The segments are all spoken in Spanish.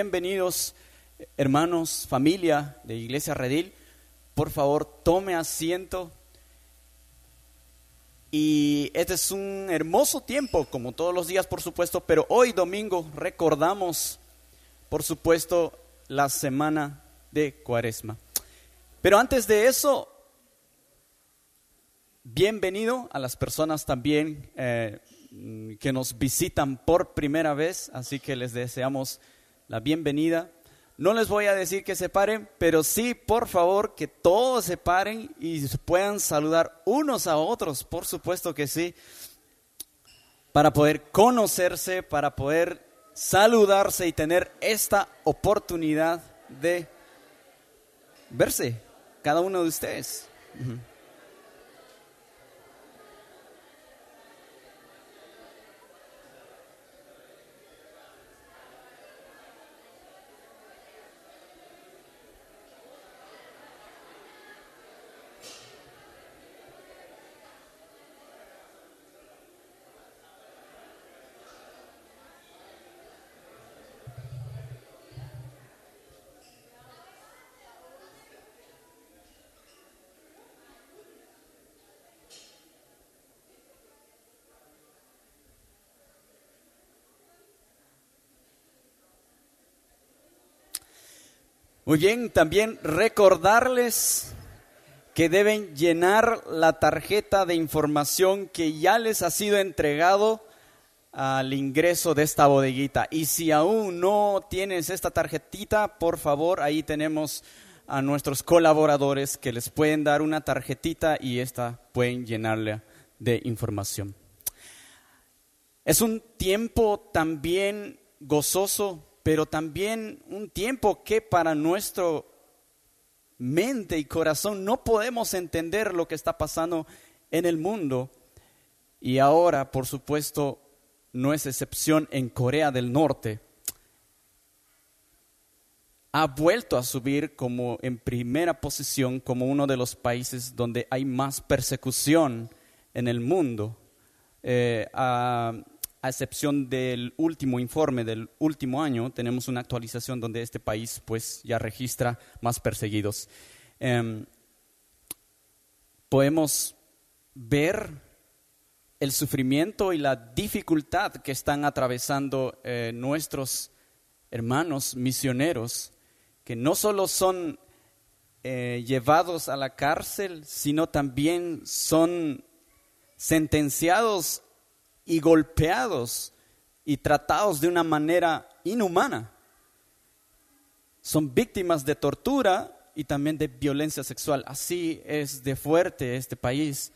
Bienvenidos, hermanos, familia de Iglesia Redil. Por favor, tome asiento. Y este es un hermoso tiempo, como todos los días, por supuesto, pero hoy domingo recordamos, por supuesto, la semana de Cuaresma. Pero antes de eso, bienvenido a las personas también eh, que nos visitan por primera vez, así que les deseamos la bienvenida. No les voy a decir que se paren, pero sí, por favor, que todos se paren y puedan saludar unos a otros, por supuesto que sí, para poder conocerse, para poder saludarse y tener esta oportunidad de verse, cada uno de ustedes. Muy bien, también recordarles que deben llenar la tarjeta de información que ya les ha sido entregado al ingreso de esta bodeguita. Y si aún no tienes esta tarjetita, por favor, ahí tenemos a nuestros colaboradores que les pueden dar una tarjetita y esta pueden llenarla de información. Es un tiempo también gozoso pero también un tiempo que para nuestro mente y corazón no podemos entender lo que está pasando en el mundo. Y ahora, por supuesto, no es excepción en Corea del Norte. Ha vuelto a subir como en primera posición como uno de los países donde hay más persecución en el mundo. Eh, a excepción del último informe del último año, tenemos una actualización donde este país pues ya registra más perseguidos. Em, podemos ver el sufrimiento y la dificultad que están atravesando eh, nuestros hermanos misioneros, que no solo son eh, llevados a la cárcel, sino también son sentenciados y golpeados y tratados de una manera inhumana. Son víctimas de tortura y también de violencia sexual. Así es de fuerte este país.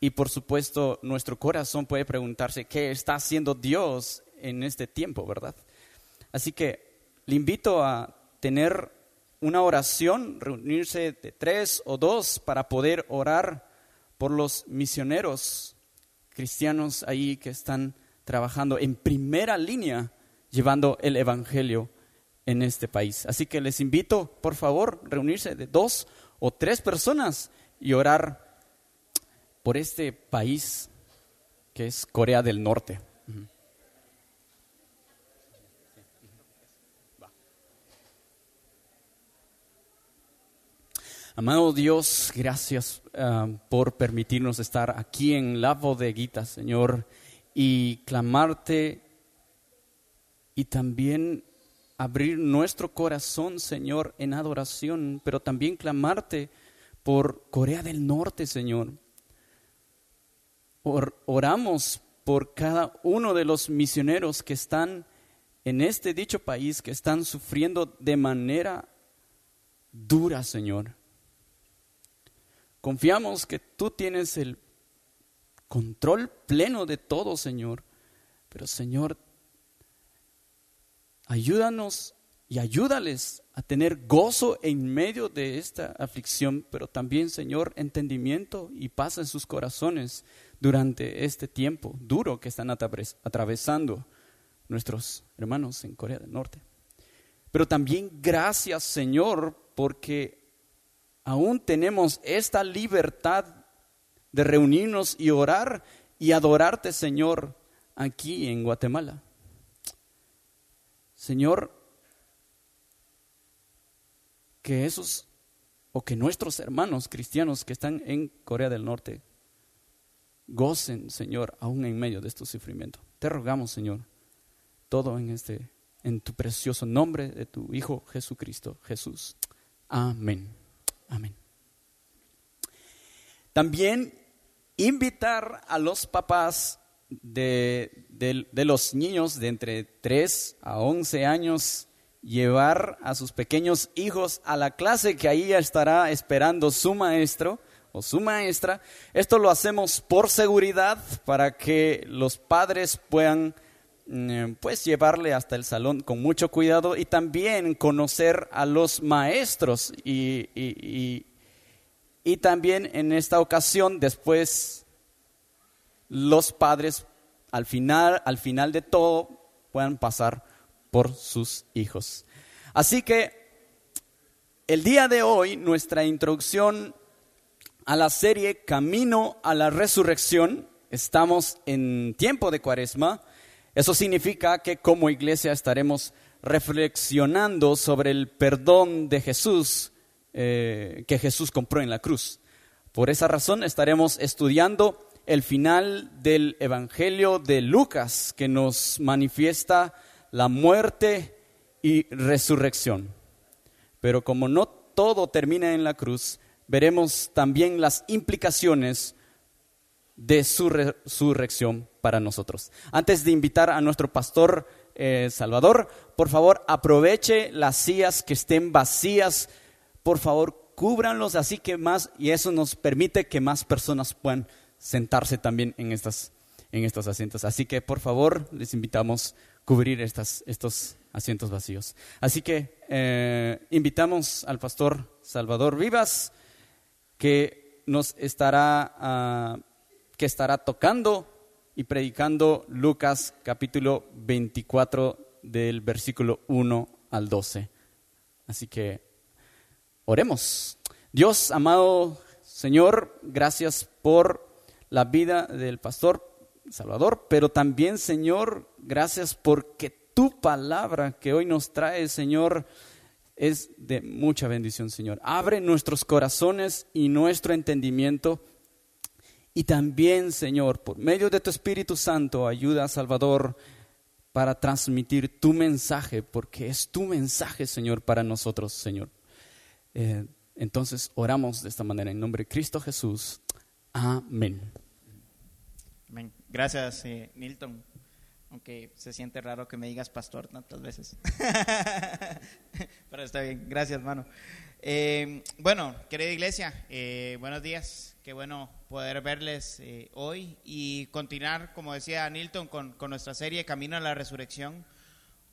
Y por supuesto, nuestro corazón puede preguntarse qué está haciendo Dios en este tiempo, ¿verdad? Así que le invito a tener una oración, reunirse de tres o dos para poder orar por los misioneros cristianos ahí que están trabajando en primera línea llevando el Evangelio en este país. Así que les invito, por favor, reunirse de dos o tres personas y orar por este país que es Corea del Norte. Amado Dios, gracias ah, por permitirnos estar aquí en la bodeguita, Señor, y clamarte y también abrir nuestro corazón, Señor, en adoración, pero también clamarte por Corea del Norte, Señor. oramos por cada uno de los misioneros que están en este dicho país, que están sufriendo de manera dura, Señor. Confiamos que tú tienes el control pleno de todo, Señor. Pero, Señor, ayúdanos y ayúdales a tener gozo en medio de esta aflicción, pero también, Señor, entendimiento y paz en sus corazones durante este tiempo duro que están atravesando nuestros hermanos en Corea del Norte. Pero también gracias, Señor, porque aún tenemos esta libertad de reunirnos y orar y adorarte, Señor, aquí en Guatemala. Señor, que esos o que nuestros hermanos cristianos que están en Corea del Norte gocen, Señor, aún en medio de estos sufrimientos. Te rogamos, Señor, todo en este en tu precioso nombre de tu Hijo Jesucristo, Jesús. Amén. Amén. También invitar a los papás de, de, los niños de entre 3 a 11 años, llevar a sus pequeños hijos a la clase que ahí estará esperando su maestro o su maestra. Esto lo hacemos por seguridad para que los padres puedan pues llevarle hasta el salón con mucho cuidado y también conocer a los maestros y, y, y también en esta ocasión después los padres al final, al final de todo puedan pasar por sus hijos. Así que el día de hoy nuestra introducción a la serie Camino a la Resurrección, estamos en tiempo de cuaresma, eso significa que como iglesia estaremos reflexionando sobre el perdón de Jesús eh, que Jesús compró en la cruz. Por esa razón estaremos estudiando el final del Evangelio de Lucas, que nos manifiesta la muerte y resurrección. Pero como no todo termina en la cruz, veremos también las implicaciones de su resurrección para nosotros. Antes de invitar a nuestro pastor eh, Salvador, por favor aproveche las sillas que estén vacías, por favor cúbranlos así que más, y eso nos permite que más personas puedan sentarse también en, estas, en estos asientos. Así que por favor les invitamos a cubrir estas, estos asientos vacíos. Así que eh, invitamos al pastor Salvador Vivas que nos estará, ah, que estará tocando y predicando Lucas capítulo 24 del versículo 1 al 12. Así que oremos. Dios, amado Señor, gracias por la vida del pastor Salvador, pero también, Señor, gracias porque tu palabra que hoy nos trae, Señor, es de mucha bendición, Señor. Abre nuestros corazones y nuestro entendimiento. Y también, Señor, por medio de tu Espíritu Santo, ayuda a Salvador para transmitir tu mensaje, porque es tu mensaje, Señor, para nosotros, Señor. Eh, entonces oramos de esta manera en nombre de Cristo Jesús. Amén. Gracias, eh, Milton. Aunque se siente raro que me digas pastor tantas veces. Pero está bien. Gracias, hermano. Eh, bueno, querida iglesia, eh, buenos días. Qué bueno poder verles hoy y continuar, como decía Nilton, con, con, nuestra serie Camino a la Resurrección.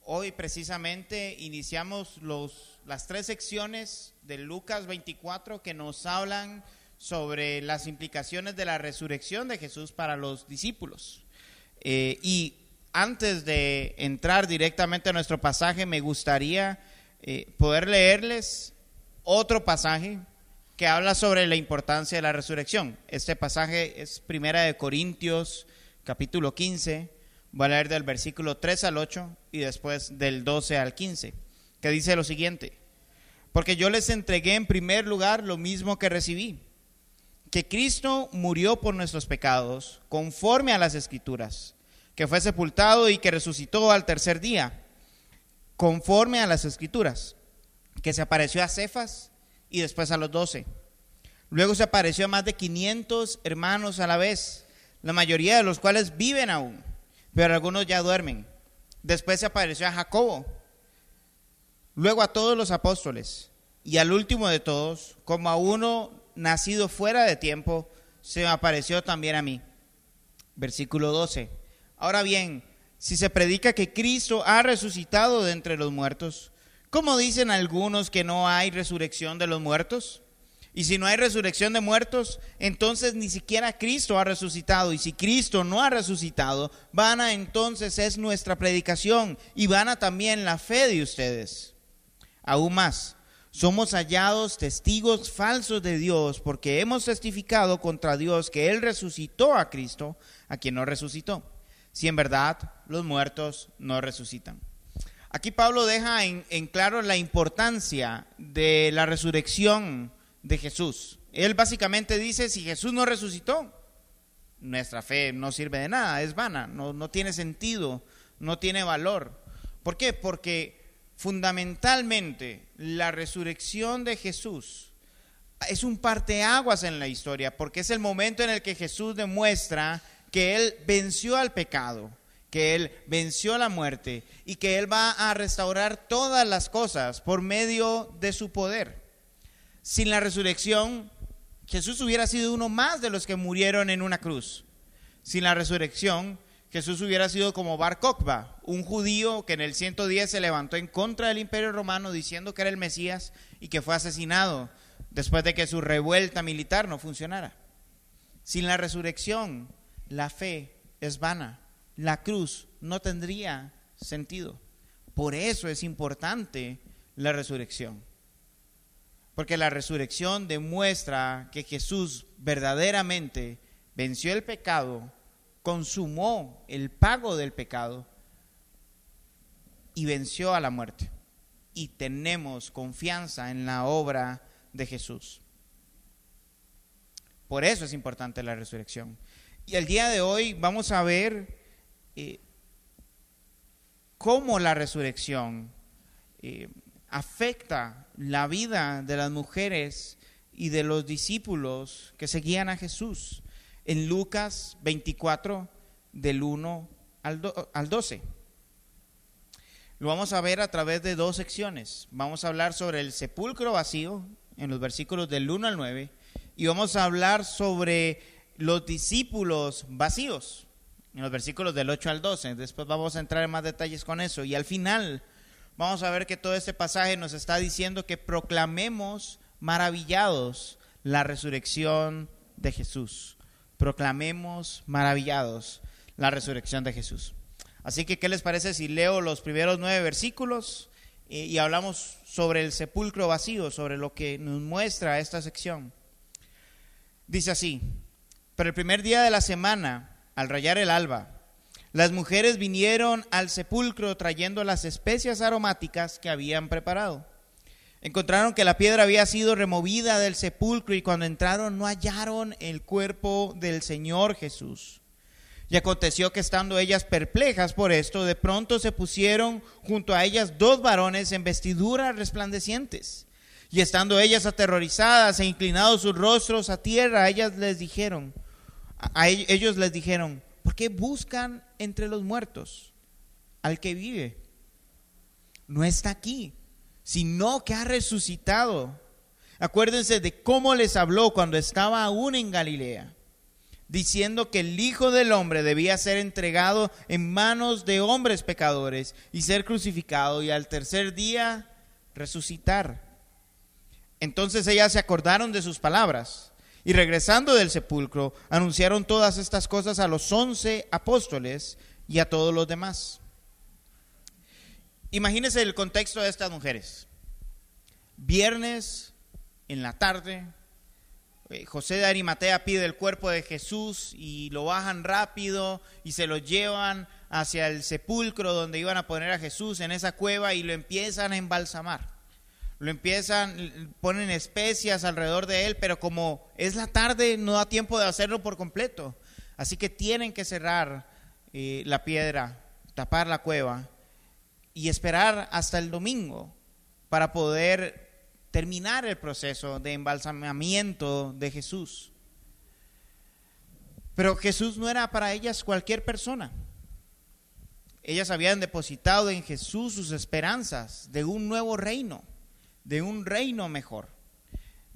Hoy precisamente iniciamos los, las tres secciones de Lucas 24 que nos hablan sobre las implicaciones de la resurrección de Jesús para los discípulos. Eh, y antes de entrar directamente a nuestro pasaje, me gustaría eh, poder leerles otro pasaje que habla sobre la importancia de la resurrección. Este pasaje es Primera de Corintios, capítulo 15. Voy a leer del versículo 3 al 8 y después del 12 al 15, que dice lo siguiente. Porque yo les entregué en primer lugar lo mismo que recibí que Cristo murió por nuestros pecados, conforme a las escrituras, que fue sepultado y que resucitó al tercer día, conforme a las escrituras, que se apareció a Cefas y después a los doce. Luego se apareció a más de 500 hermanos a la vez, la mayoría de los cuales viven aún, pero algunos ya duermen. Después se apareció a Jacobo, luego a todos los apóstoles y al último de todos, como a uno nacido fuera de tiempo, se me apareció también a mí. Versículo 12. Ahora bien, si se predica que Cristo ha resucitado de entre los muertos, ¿cómo dicen algunos que no hay resurrección de los muertos? Y si no hay resurrección de muertos, entonces ni siquiera Cristo ha resucitado. Y si Cristo no ha resucitado, vana entonces es nuestra predicación y vana también la fe de ustedes. Aún más, somos hallados testigos falsos de Dios porque hemos testificado contra Dios que Él resucitó a Cristo, a quien no resucitó, si en verdad los muertos no resucitan. Aquí Pablo deja en, claro la importancia de la resurrección de Jesús. Él básicamente dice, si Jesús no resucitó, nuestra fe no sirve de nada, es vana, no, no tiene sentido, no tiene valor. ¿Por qué? Porque fundamentalmente la resurrección de Jesús es un parteaguas en la historia, porque es el momento en el que Jesús demuestra que Él venció al pecado, que Él venció la muerte y que Él va a restaurar todas las cosas por medio de su poder. Sin la resurrección, Jesús hubiera sido uno más de los que murieron en una cruz. Sin la resurrección, Jesús hubiera sido como Bar Kokhba, un judío que en el 110 se levantó en contra del imperio romano diciendo que era el Mesías y que fue asesinado después de que su revuelta militar no funcionara. Sin la resurrección, la fe es vana. La cruz no tendría sentido. Por eso es importante la resurrección. Porque la resurrección demuestra que Jesús verdaderamente venció el pecado, consumó el pago del pecado y venció a la muerte. Y tenemos confianza en la obra de Jesús. Por eso es importante la resurrección. Y el día de hoy vamos a ver cómo la resurrección eh, afecta la vida de las mujeres y de los discípulos que seguían a Jesús. En Lucas 24, del 1 al, al 12. Lo vamos a ver a través de dos secciones. Vamos a hablar sobre el sepulcro vacío en los versículos del 1 al 9 y vamos a hablar sobre los discípulos vacíos, en los versículos del 8 al 12. Después vamos a entrar en más detalles con eso. Y al final vamos a ver que todo este pasaje nos está diciendo que proclamemos maravillados la resurrección de Jesús. Proclamemos maravillados la resurrección de Jesús. Así que, ¿qué les parece si leo los primeros nueve versículos y, y hablamos sobre el sepulcro vacío, sobre lo que nos muestra esta sección? Dice así, pero el primer día de la semana, al rayar el alba, las mujeres vinieron al sepulcro trayendo las especias aromáticas que habían preparado. Encontraron que la piedra había sido removida del sepulcro y cuando entraron no hallaron el cuerpo del Señor Jesús. Y aconteció que estando ellas perplejas por esto, de pronto se pusieron junto a ellas dos varones en vestiduras resplandecientes. Y estando ellas aterrorizadas e inclinados sus rostros a tierra, ellas les dijeron, a ellos les dijeron, ¿por qué buscan entre los muertos al que vive? No está aquí, sino que ha resucitado. Acuérdense de cómo les habló cuando estaba aún en Galilea, diciendo que el Hijo del Hombre debía ser entregado en manos de hombres pecadores y ser crucificado y al tercer día resucitar. Entonces ellas se acordaron de sus palabras y regresando del sepulcro, anunciaron todas estas cosas a los once apóstoles y a todos los demás. Imagínense el contexto de estas mujeres. Viernes en la tarde, eh, José de Arimatea pide el cuerpo de Jesús y lo bajan rápido y se lo llevan hacia el sepulcro donde iban a poner a Jesús en esa cueva y lo empiezan a embalsamar lo empiezan, ponen especias alrededor de él, pero como es la tarde no da tiempo de hacerlo por completo. Así que tienen que cerrar eh, la piedra, tapar la cueva y esperar hasta el domingo para poder terminar el proceso de embalsamamiento de Jesús. Pero Jesús no era para ellas cualquier persona. Ellas habían depositado en Jesús sus esperanzas de un nuevo reino de un reino mejor.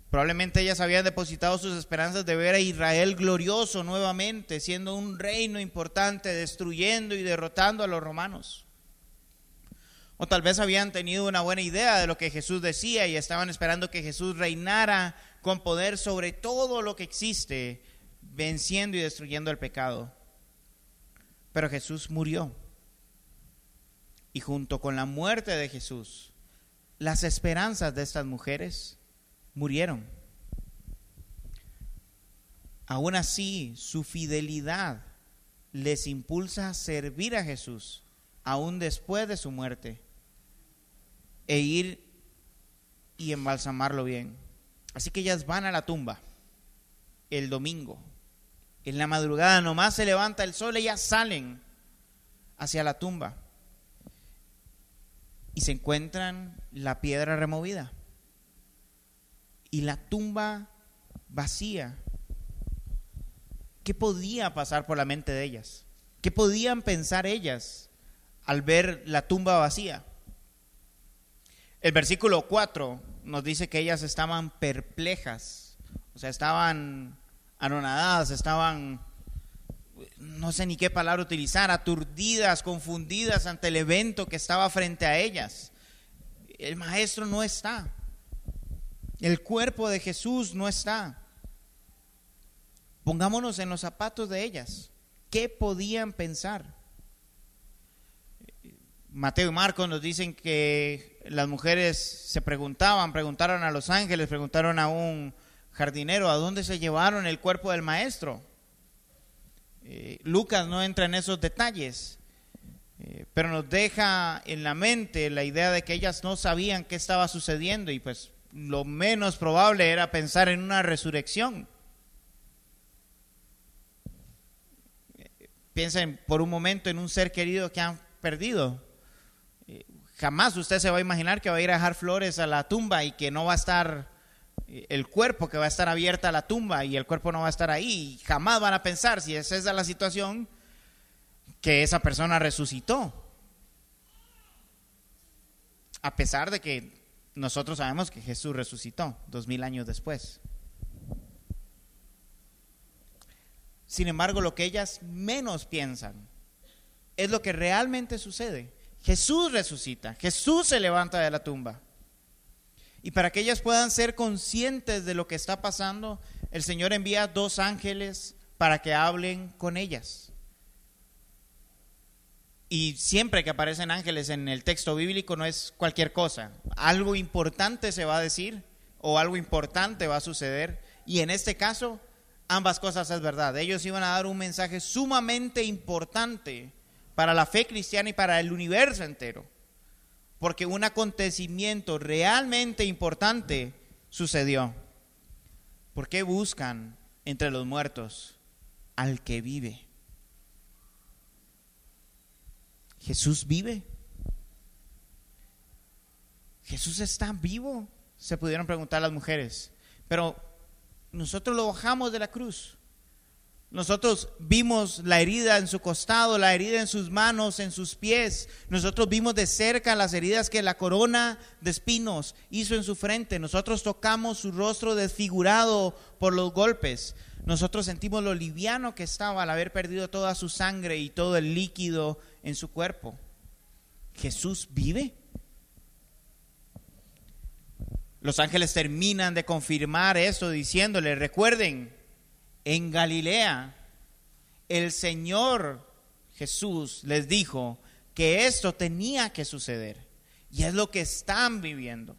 Probablemente ellas habían depositado sus esperanzas de ver a Israel glorioso nuevamente, siendo un reino importante, destruyendo y derrotando a los romanos. O tal vez habían tenido una buena idea de lo que Jesús decía y estaban esperando que Jesús reinara con poder sobre todo lo que existe, venciendo y destruyendo el pecado. Pero Jesús murió. Y junto con la muerte de Jesús, las esperanzas de estas mujeres murieron. Aún así, su fidelidad les impulsa a servir a Jesús, aún después de su muerte, e ir y embalsamarlo bien. Así que ellas van a la tumba el domingo. En la madrugada nomás se levanta el sol, ellas salen hacia la tumba y se encuentran la piedra removida y la tumba vacía. ¿Qué podía pasar por la mente de ellas? ¿Qué podían pensar ellas al ver la tumba vacía? El versículo 4 nos dice que ellas estaban perplejas, o sea, estaban anonadadas, estaban, no sé ni qué palabra utilizar, aturdidas, confundidas ante el evento que estaba frente a ellas. El maestro no está. El cuerpo de Jesús no está. Pongámonos en los zapatos de ellas. ¿Qué podían pensar? Mateo y Marcos nos dicen que las mujeres se preguntaban, preguntaron a los ángeles, preguntaron a un jardinero, ¿a dónde se llevaron el cuerpo del maestro? Eh, Lucas no entra en esos detalles, eh, pero nos deja en la mente la idea de que ellas no sabían qué estaba sucediendo y pues lo menos probable era pensar en una resurrección. Piensen por un momento en un ser querido que han perdido. Eh, jamás usted se va a imaginar que va a ir a dejar flores a la tumba y que no va a estar eh, el cuerpo, que va a estar abierta a la tumba y el cuerpo no va a estar ahí. Jamás van a pensar, si esa es la situación, que esa persona resucitó. A pesar de que nosotros sabemos que Jesús resucitó dos mil años después. Sin embargo, lo que ellas menos piensan es lo que realmente sucede. Jesús resucita, Jesús se levanta de la tumba. Y para que ellas puedan ser conscientes de lo que está pasando, el Señor envía dos ángeles para que hablen con ellas. Y siempre que aparecen ángeles en el texto bíblico no es cualquier cosa. Algo importante se va a decir o algo importante va a suceder. Y en este caso ambas cosas es verdad. Ellos iban a dar un mensaje sumamente importante para la fe cristiana y para el universo entero. Porque un acontecimiento realmente importante sucedió. ¿Por qué buscan entre los muertos al que vive? Jesús vive. Jesús está vivo, se pudieron preguntar las mujeres. Pero nosotros lo bajamos de la cruz. Nosotros vimos la herida en su costado, la herida en sus manos, en sus pies. Nosotros vimos de cerca las heridas que la corona de espinos hizo en su frente. Nosotros tocamos su rostro desfigurado por los golpes. Nosotros sentimos lo liviano que estaba al haber perdido toda su sangre y todo el líquido en su cuerpo. Jesús vive. Los ángeles terminan de confirmar esto diciéndole, recuerden, en Galilea el Señor Jesús les dijo que esto tenía que suceder. Y es lo que están viviendo.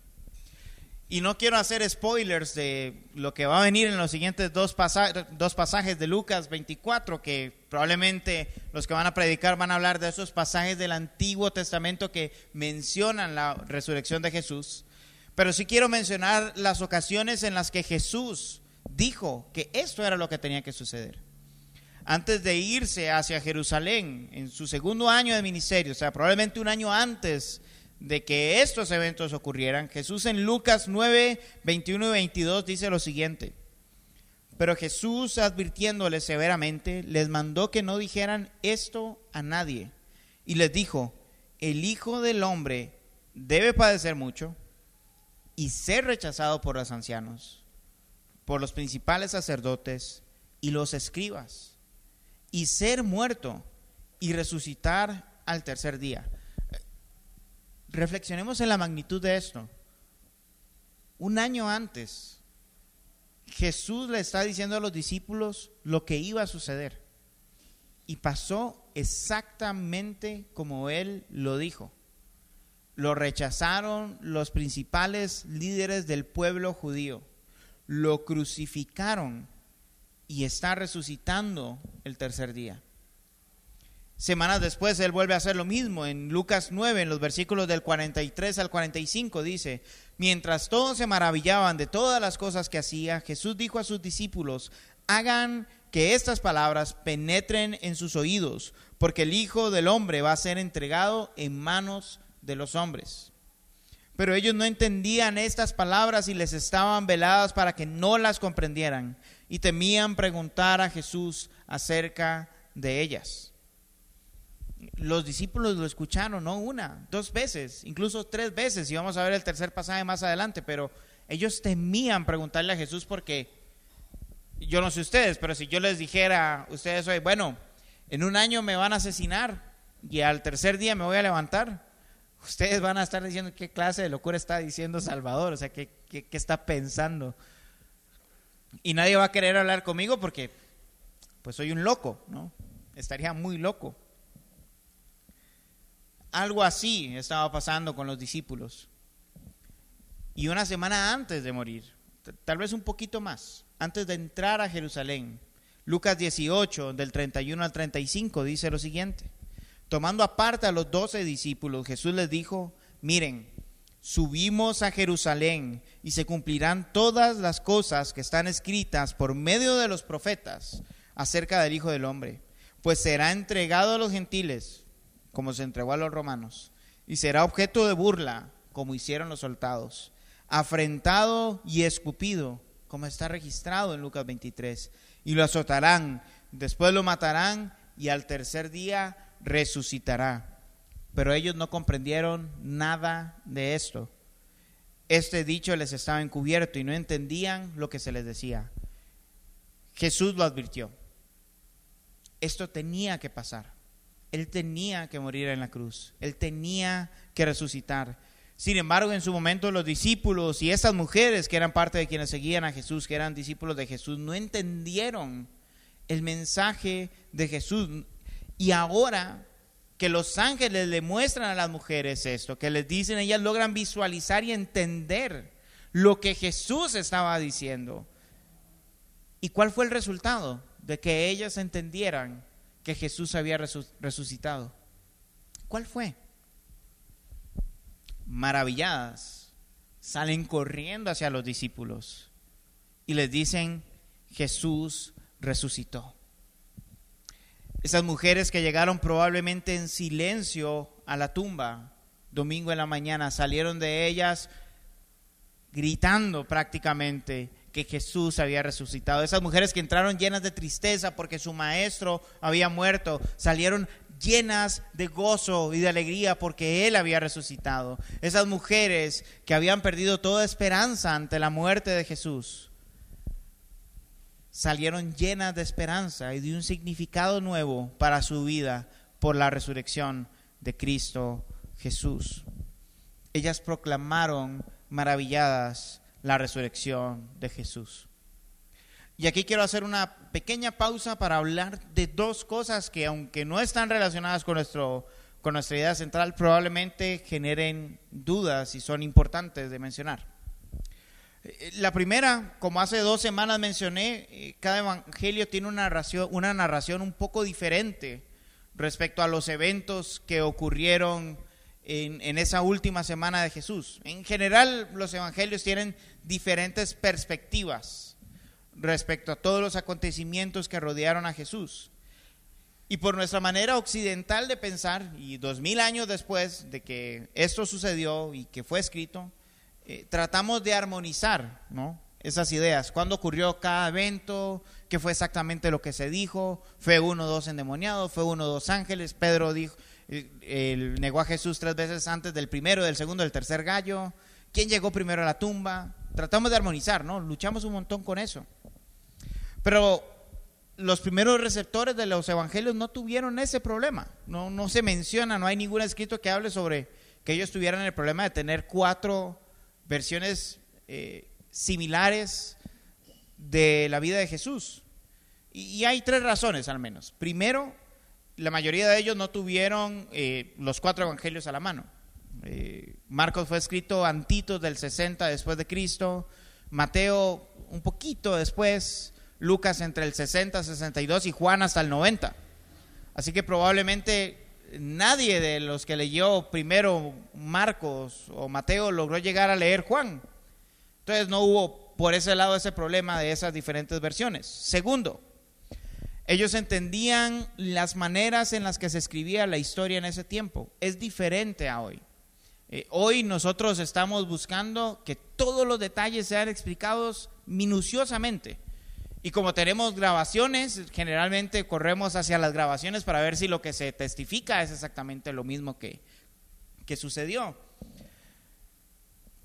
Y no quiero hacer spoilers de lo que va a venir en los siguientes dos, pasajes de Lucas 24, que probablemente los que van a predicar van a hablar de esos pasajes del Antiguo Testamento que mencionan la resurrección de Jesús. Pero sí quiero mencionar las ocasiones en las que Jesús dijo que esto era lo que tenía que suceder. Antes de irse hacia Jerusalén, en su segundo año de ministerio, o sea, probablemente un año antes de que estos eventos ocurrieran, Jesús en Lucas 9, 21 y 22 dice lo siguiente. Pero Jesús, advirtiéndoles severamente, les mandó que no dijeran esto a nadie. Y les dijo, el Hijo del Hombre debe padecer mucho y ser rechazado por los ancianos, por los principales sacerdotes y los escribas, y ser muerto y resucitar al tercer día. Reflexionemos en la magnitud de esto. Un año antes, Jesús le está diciendo a los discípulos lo que iba a suceder. Y pasó exactamente como él lo dijo lo rechazaron los principales líderes del pueblo judío, lo crucificaron y está resucitando el tercer día. Semanas después él vuelve a hacer lo mismo. En Lucas 9, en los versículos del 43 al 45, dice, mientras todos se maravillaban de todas las cosas que hacía, Jesús dijo a sus discípulos, hagan que estas palabras penetren en sus oídos, porque el Hijo del Hombre va a ser entregado en manos de los hombres. Pero ellos no entendían estas palabras y les estaban veladas para que no las comprendieran y temían preguntar a Jesús acerca de ellas. Los discípulos lo escucharon, no una, dos veces, incluso tres veces, y vamos a ver el tercer pasaje más adelante, pero ellos temían preguntarle a Jesús porque, yo no sé ustedes, pero si yo les dijera, ustedes hoy, bueno, en un año me van a asesinar y al tercer día me voy a levantar, ustedes van a estar diciendo qué clase de locura está diciendo Salvador, o sea, qué, qué, está pensando. Y nadie va a querer hablar conmigo porque, pues soy un loco, ¿no? Estaría muy loco. Algo así estaba pasando con los discípulos. Y una semana antes de morir, tal vez un poquito más, antes de entrar a Jerusalén, Lucas 18, del 31 al 35, dice lo siguiente. Tomando aparte a los doce discípulos, Jesús les dijo, miren, subimos a Jerusalén y se cumplirán todas las cosas que están escritas por medio de los profetas acerca del Hijo del Hombre, pues será entregado a los gentiles como se entregó a los romanos, y será objeto de burla, como hicieron los soldados, afrentado y escupido, como está registrado en Lucas 23, y lo azotarán, después lo matarán, y al tercer día resucitará. Pero ellos no comprendieron nada de esto. Este dicho les estaba encubierto y no entendían lo que se les decía. Jesús lo advirtió. Esto tenía que pasar. Él tenía que morir en la cruz, Él tenía que resucitar. Sin embargo, en su momento los discípulos y esas mujeres que eran parte de quienes seguían a Jesús, que eran discípulos de Jesús, no entendieron el mensaje de Jesús. Y ahora que los ángeles le muestran a las mujeres esto, que les dicen, ellas logran visualizar y entender lo que Jesús estaba diciendo. ¿Y cuál fue el resultado? De que ellas entendieran que Jesús había resucitado. ¿Cuál fue? Maravilladas, salen corriendo hacia los discípulos y les dicen, Jesús resucitó. Esas mujeres que llegaron probablemente en silencio a la tumba, domingo en la mañana, salieron de ellas gritando prácticamente, que Jesús había resucitado. Esas mujeres que entraron llenas de tristeza porque su maestro había muerto, salieron llenas de gozo y de alegría porque Él había resucitado. Esas mujeres que habían perdido toda esperanza ante la muerte de Jesús, salieron llenas de esperanza y de un significado nuevo para su vida por la resurrección de Cristo Jesús. Ellas proclamaron maravilladas la resurrección de Jesús. Y aquí quiero hacer una pequeña pausa para hablar de dos cosas que aunque no están relacionadas con, nuestro, con nuestra idea central, probablemente generen dudas y son importantes de mencionar. La primera, como hace dos semanas mencioné, eh, cada evangelio tiene una narración, una narración un poco diferente respecto a los eventos que ocurrieron en, esa última semana de Jesús. En general, los evangelios tienen diferentes perspectivas respecto a todos los acontecimientos que rodearon a Jesús. Y por nuestra manera occidental de pensar, y dos mil años después de que esto sucedió y que fue escrito, eh, tratamos de armonizar ¿no? esas ideas. ¿Cuándo ocurrió cada evento? ¿Qué fue exactamente lo que se dijo? ¿Fue uno dos endemoniados? ¿Fue uno dos ángeles? Pedro dijo, el, negó a Jesús tres veces antes del primero, del segundo, del tercer gallo. ¿Quién llegó primero a la tumba? Tratamos de armonizar, ¿no? Luchamos un montón con eso. Pero los primeros receptores de los evangelios no tuvieron ese problema. No, no se menciona, no hay ningún escrito que hable sobre que ellos tuvieran el problema de tener cuatro versiones eh, similares de la vida de Jesús. y hay tres razones al menos. Primero, la mayoría de ellos no tuvieron eh, los cuatro evangelios a la mano. Eh, Marcos fue escrito antitos del 60 después de Cristo, Mateo un poquito después, Lucas entre el 60 62 y Juan hasta el 90. Así que probablemente nadie de los que leyó primero Marcos o Mateo logró llegar a leer Juan. Entonces no hubo por ese lado ese problema de esas diferentes versiones. Segundo, ellos entendían las maneras en las que se escribía la historia en ese tiempo. Es diferente a hoy. Eh, hoy nosotros estamos buscando que todos los detalles sean explicados minuciosamente. Y como tenemos grabaciones, generalmente corremos hacia las grabaciones para ver si lo que se testifica es exactamente lo mismo que, que sucedió.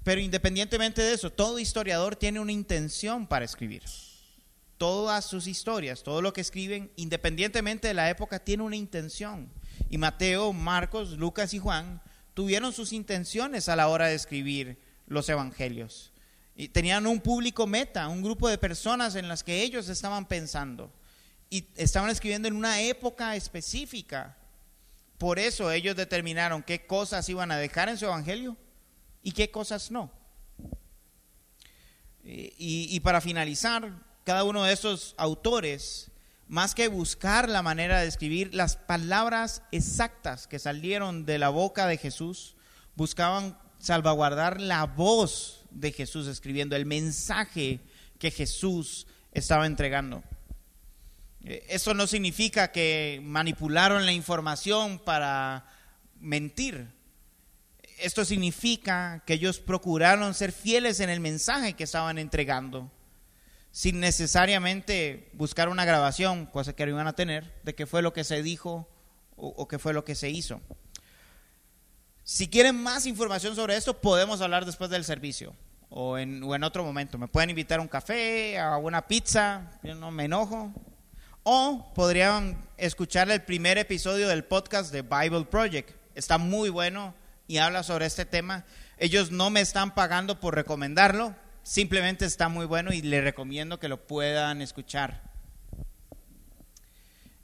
Pero independientemente de eso, todo historiador tiene una intención para escribir. Todas sus historias, todo lo que escriben, independientemente de la época, tiene una intención. Y Mateo, Marcos, Lucas y Juan tuvieron sus intenciones a la hora de escribir los evangelios. Y tenían un público meta, un grupo de personas en las que ellos estaban pensando. Y estaban escribiendo en una época específica. Por eso ellos determinaron qué cosas iban a dejar en su evangelio y qué cosas no. Y, para finalizar, cada uno de estos autores más que buscar la manera de escribir las palabras exactas que salieron de la boca de Jesús, buscaban salvaguardar la voz de Jesús escribiendo, el mensaje que Jesús estaba entregando. Eh, eso no significa que manipularon la información para mentir. Esto significa que ellos procuraron ser fieles en el mensaje que estaban entregando sin necesariamente buscar una grabación, cosa que iban a tener, de qué fue lo que se dijo o, qué fue lo que se hizo. Si quieren más información sobre esto, podemos hablar después del servicio o en, o en otro momento. Me pueden invitar a un café, a una pizza, yo no me enojo. O podrían escuchar el primer episodio del podcast de Bible Project. Está muy bueno y habla sobre este tema. Ellos no me están pagando por recomendarlo, Simplemente está muy bueno y le recomiendo que lo puedan escuchar.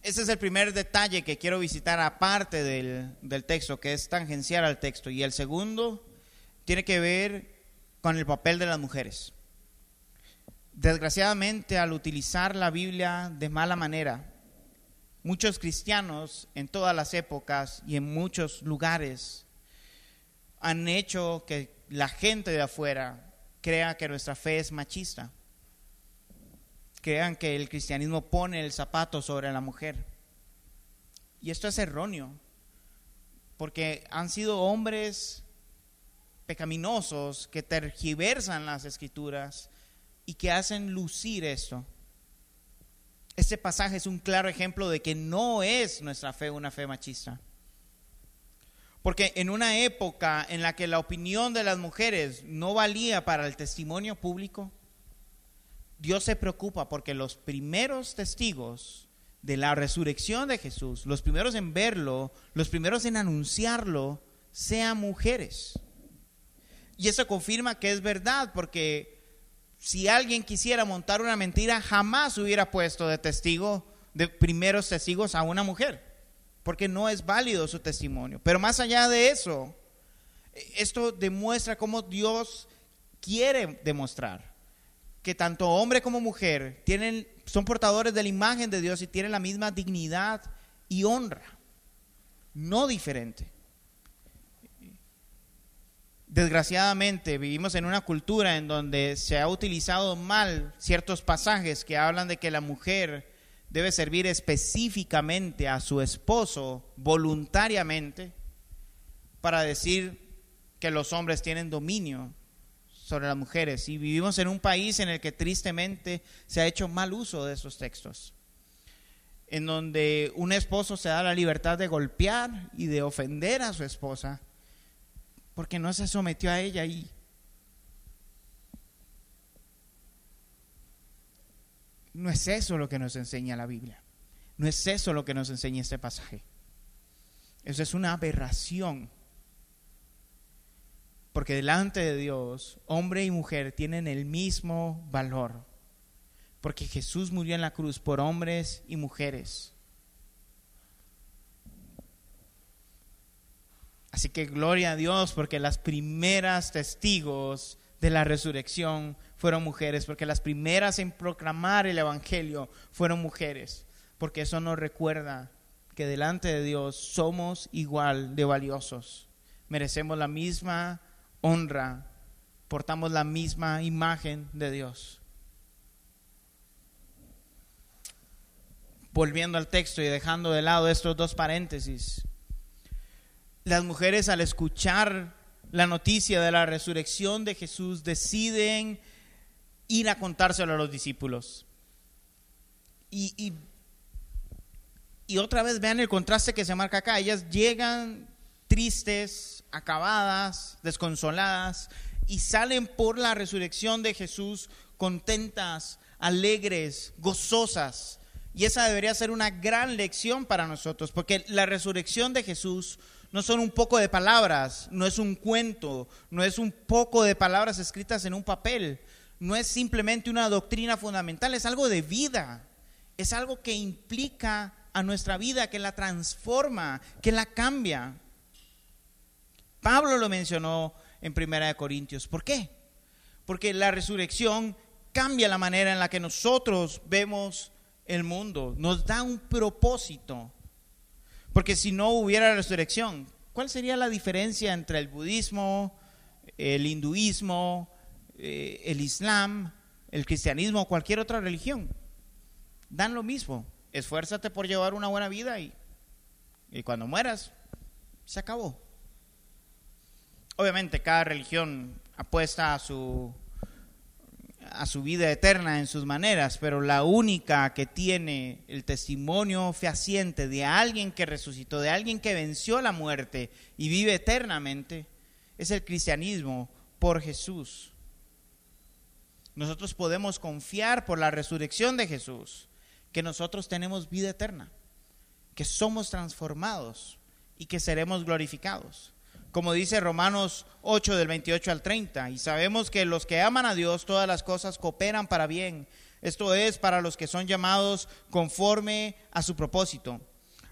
Ese es el primer detalle que quiero visitar aparte del, del texto, que es tangencial al texto. Y el segundo tiene que ver con el papel de las mujeres. Desgraciadamente, al utilizar la Biblia de mala manera, muchos cristianos en todas las épocas y en muchos lugares han hecho que la gente de afuera crea que nuestra fe es machista. Crean que el cristianismo pone el zapato sobre la mujer. Y esto es erróneo, porque han sido hombres pecaminosos que tergiversan las escrituras y que hacen lucir esto. Este pasaje es un claro ejemplo de que no es nuestra fe una fe machista. Porque en una época en la que la opinión de las mujeres no valía para el testimonio público, Dios se preocupa porque los primeros testigos de la resurrección de Jesús, los primeros en verlo, los primeros en anunciarlo, sean mujeres. Y eso confirma que es verdad, porque si alguien quisiera montar una mentira, jamás hubiera puesto de testigo, de primeros testigos a una mujer porque no es válido su testimonio. Pero más allá de eso, esto demuestra cómo Dios quiere demostrar que tanto hombre como mujer tienen, son portadores de la imagen de Dios y tienen la misma dignidad y honra, no diferente. Desgraciadamente vivimos en una cultura en donde se ha utilizado mal ciertos pasajes que hablan de que la mujer debe servir específicamente a su esposo voluntariamente para decir que los hombres tienen dominio sobre las mujeres. Y vivimos en un país en el que tristemente se ha hecho mal uso de esos textos, en donde un esposo se da la libertad de golpear y de ofender a su esposa porque no se sometió a ella y No es eso lo que nos enseña la Biblia. No es eso lo que nos enseña este pasaje. Eso es una aberración. Porque delante de Dios, hombre y mujer tienen el mismo valor. Porque Jesús murió en la cruz por hombres y mujeres. Así que gloria a Dios porque las primeras testigos de la resurrección fueron mujeres, porque las primeras en proclamar el Evangelio fueron mujeres, porque eso nos recuerda que delante de Dios somos igual de valiosos. Merecemos la misma honra, portamos la misma imagen de Dios. Volviendo al texto y dejando de lado estos dos paréntesis, las mujeres al escuchar la noticia de la resurrección de Jesús deciden ir a contárselo a los discípulos. Y, y, otra vez vean el contraste que se marca acá. Ellas llegan tristes, acabadas, desconsoladas, y salen por la resurrección de Jesús contentas, alegres, gozosas. Y esa debería ser una gran lección para nosotros, porque la resurrección de Jesús no son un poco de palabras, no es un cuento, no es un poco de palabras escritas en un papel, no es simplemente una doctrina fundamental, es algo de vida, es algo que implica a nuestra vida, que la transforma, que la cambia. Pablo lo mencionó en Primera de Corintios. ¿Por qué? Porque la resurrección cambia la manera en la que nosotros vemos el mundo, nos da un propósito. Porque si no hubiera resurrección, ¿cuál sería la diferencia entre el budismo, el hinduismo, eh, el islam, el cristianismo o cualquier otra religión? Dan lo mismo. Esfuérzate por llevar una buena vida y, y cuando mueras, se acabó. Obviamente cada religión apuesta a su a su vida eterna en sus maneras, pero la única que tiene el testimonio fehaciente de alguien que resucitó, de alguien que venció la muerte y vive eternamente, es el cristianismo por Jesús. Nosotros podemos confiar por la resurrección de Jesús que nosotros tenemos vida eterna, que somos transformados y que seremos glorificados como dice Romanos 8 del 28 al 30. Y sabemos que los que aman a Dios, todas las cosas cooperan para bien. Esto es para los que son llamados conforme a su propósito.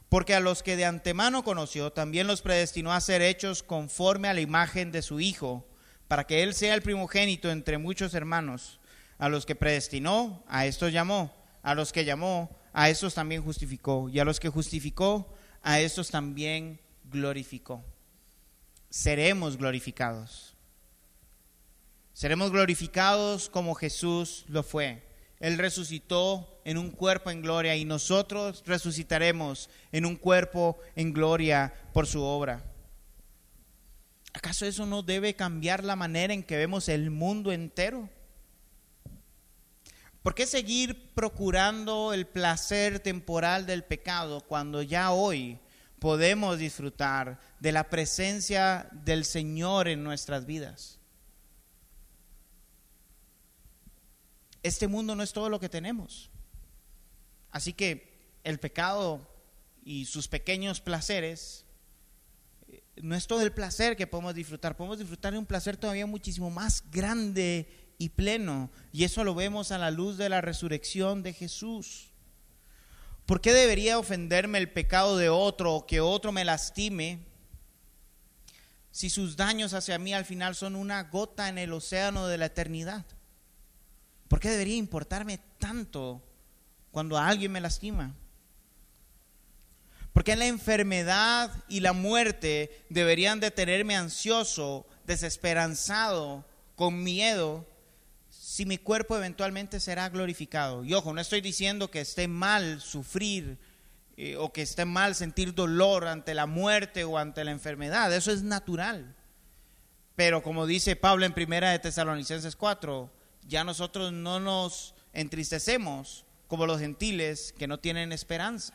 Porque a los que de antemano conoció, también los predestinó a ser hechos conforme a la imagen de su Hijo, para que Él sea el primogénito entre muchos hermanos. A los que predestinó, a estos llamó. A los que llamó, a estos también justificó. Y a los que justificó, a estos también glorificó seremos glorificados. Seremos glorificados como Jesús lo fue. Él resucitó en un cuerpo en gloria y nosotros resucitaremos en un cuerpo en gloria por su obra. ¿Acaso eso no debe cambiar la manera en que vemos el mundo entero? ¿Por qué seguir procurando el placer temporal del pecado cuando ya hoy podemos disfrutar de la presencia del Señor en nuestras vidas. Este mundo no es todo lo que tenemos. Así que el pecado y sus pequeños placeres eh, no es todo el placer que podemos disfrutar, podemos disfrutar de un placer todavía muchísimo más grande y pleno. Y eso lo vemos a la luz de la resurrección de Jesús. ¿Por qué debería ofenderme el pecado de otro o que otro me lastime si sus daños hacia mí al final son una gota en el océano de la eternidad? ¿Por qué debería importarme tanto cuando alguien me lastima? ¿Por qué la enfermedad y la muerte deberían de tenerme ansioso, desesperanzado, con miedo, si mi cuerpo eventualmente será glorificado. Y ojo, no estoy diciendo que esté mal sufrir eh, o que esté mal sentir dolor ante la muerte o ante la enfermedad, eso es natural. Pero como dice Pablo en primera de Tesalonicenses 4, ya nosotros no nos entristecemos como los gentiles que no tienen esperanza.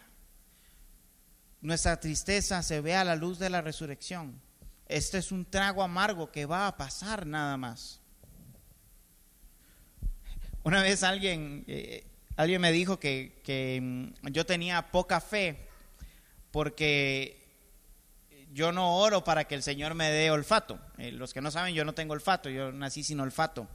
Nuestra tristeza se ve a la luz de la resurrección. Este es un trago amargo que va a pasar nada más. Una vez alguien, eh, alguien me dijo que, mm, yo tenía poca fe porque yo no oro para que el Señor me dé olfato. Eh, los que no saben, yo no tengo olfato, yo nací sin olfato.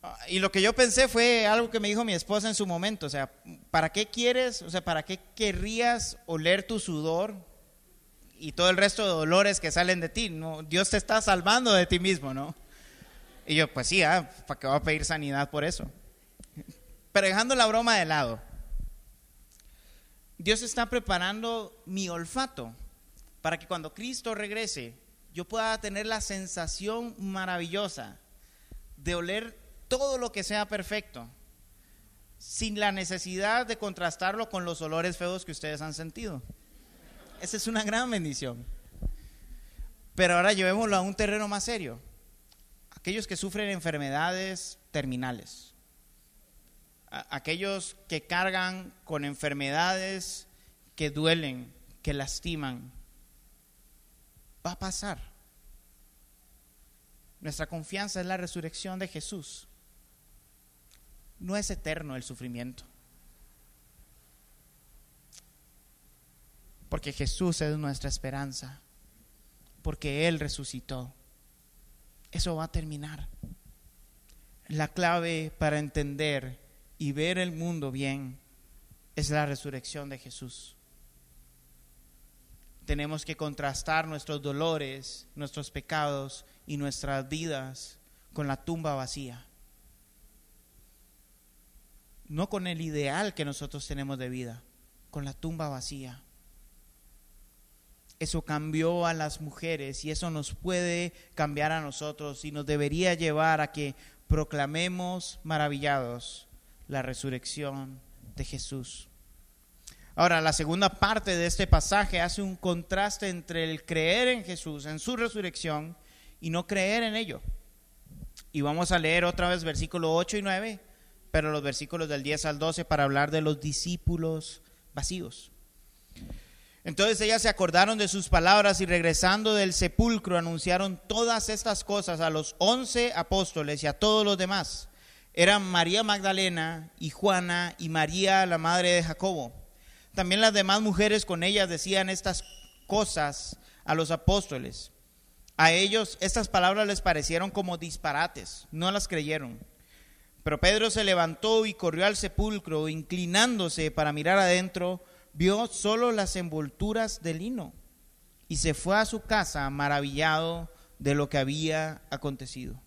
Ah, y lo que yo pensé fue algo que me dijo mi esposa en su momento, o sea, ¿para qué quieres, o sea, para qué querrías oler tu sudor y todo el resto de dolores que salen de ti? No, Dios te está salvando de ti mismo, ¿no? Y yo, pues sí, ah, ¿para qué va a pedir sanidad por eso? Pero dejando la broma de lado, Dios está preparando mi olfato para que cuando Cristo regrese yo pueda tener la sensación maravillosa de oler todo lo que sea perfecto, sin la necesidad de contrastarlo con los olores feos que ustedes han sentido. Esa es una gran bendición. Pero ahora llevémoslo a un terreno más serio. Aquellos que sufren enfermedades terminales. Aquellos que cargan con enfermedades que duelen, que lastiman. Va a pasar. Nuestra confianza es la resurrección de Jesús. No es eterno el sufrimiento. Porque Jesús es nuestra esperanza. Porque Él resucitó. Eso va a terminar. La clave para entender y ver el mundo bien es la resurrección de Jesús. Tenemos que contrastar nuestros dolores, nuestros pecados y nuestras vidas con la tumba vacía. No con el ideal que nosotros tenemos de vida, con la tumba vacía. Eso cambió a las mujeres y eso nos puede cambiar a nosotros y nos debería llevar a que proclamemos maravillados la resurrección de Jesús. Ahora, la segunda parte de este pasaje hace un contraste entre el creer en Jesús, en su resurrección, y no creer en ello. Y vamos a leer otra vez versículos 8 y 9, pero los versículos del 10 al 12 para hablar de los discípulos vacíos. Entonces ellas se acordaron de sus palabras y regresando del sepulcro anunciaron todas estas cosas a los once apóstoles y a todos los demás. Eran María Magdalena y Juana y María la madre de Jacobo. También las demás mujeres con ellas decían estas cosas a los apóstoles. A ellos estas palabras les parecieron como disparates, no las creyeron. Pero Pedro se levantó y corrió al sepulcro, inclinándose para mirar adentro vio solo las envolturas de lino y se fue a su casa maravillado de lo que había acontecido.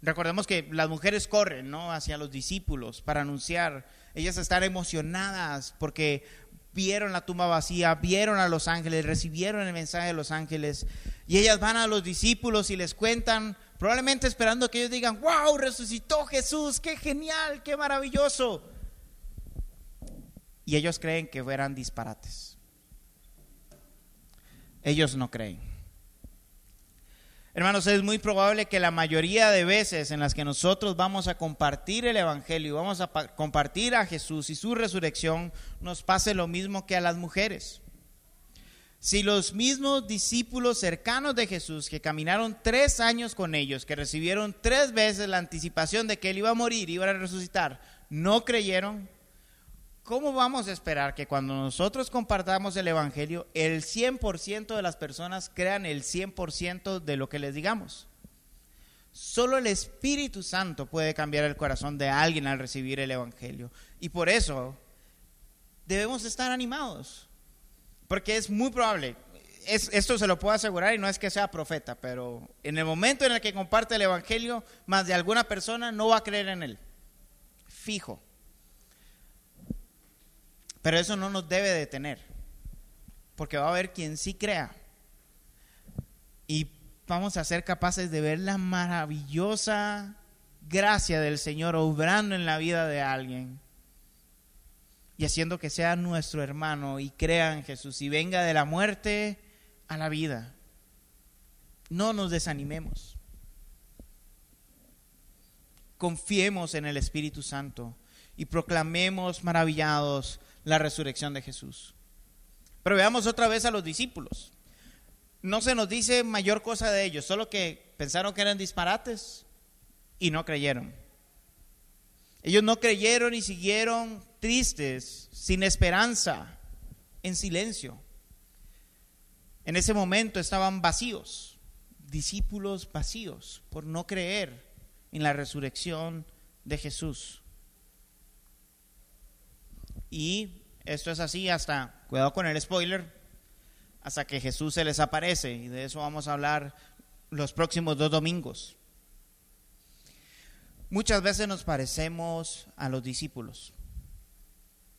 Recordemos que las mujeres corren ¿no? hacia los discípulos para anunciar. Ellas están emocionadas porque vieron la tumba vacía, vieron a los ángeles, recibieron el mensaje de los ángeles. Y ellas van a los discípulos y les cuentan, probablemente esperando que ellos digan, wow, resucitó Jesús, qué genial, qué maravilloso y ellos creen que fueran disparates. Ellos no creen. Hermanos, es muy probable que la mayoría de veces en las que nosotros vamos a compartir el Evangelio vamos a compartir a Jesús y su resurrección, nos pase lo mismo que a las mujeres. Si los mismos discípulos cercanos de Jesús, que caminaron tres años con ellos, que recibieron tres veces la anticipación de que Él iba a morir, iba a resucitar, no creyeron, ¿cómo vamos a esperar que cuando nosotros compartamos el Evangelio, el 100% de las personas crean el 100% de lo que les digamos? Solo el Espíritu Santo puede cambiar el corazón de alguien al recibir el Evangelio. Y por eso debemos estar animados. Porque es muy probable, esto se lo puedo asegurar y no es que sea profeta, pero en el momento en el que comparte el Evangelio, más de alguna persona no va a creer en él. Fijo. Pero eso no nos debe detener, porque va a haber quien sí crea. Y vamos a ser capaces de ver la maravillosa gracia del Señor obrando en la vida de alguien y haciendo que sea nuestro hermano y crea en Jesús y venga de la muerte a la vida. No nos desanimemos. Confiemos en el Espíritu Santo y proclamemos maravillados la resurrección de Jesús. Pero veamos otra vez a los discípulos. No se nos dice mayor cosa de ellos, solo que pensaron que eran disparates y no creyeron. Ellos no creyeron y siguieron tristes, sin esperanza, en silencio. En ese momento estaban vacíos, discípulos vacíos, por no creer en la resurrección de Jesús. Y esto es así hasta, cuidado con el spoiler, hasta que Jesús se les aparece. Y de eso vamos a hablar los próximos dos domingos. Muchas veces nos parecemos a los discípulos.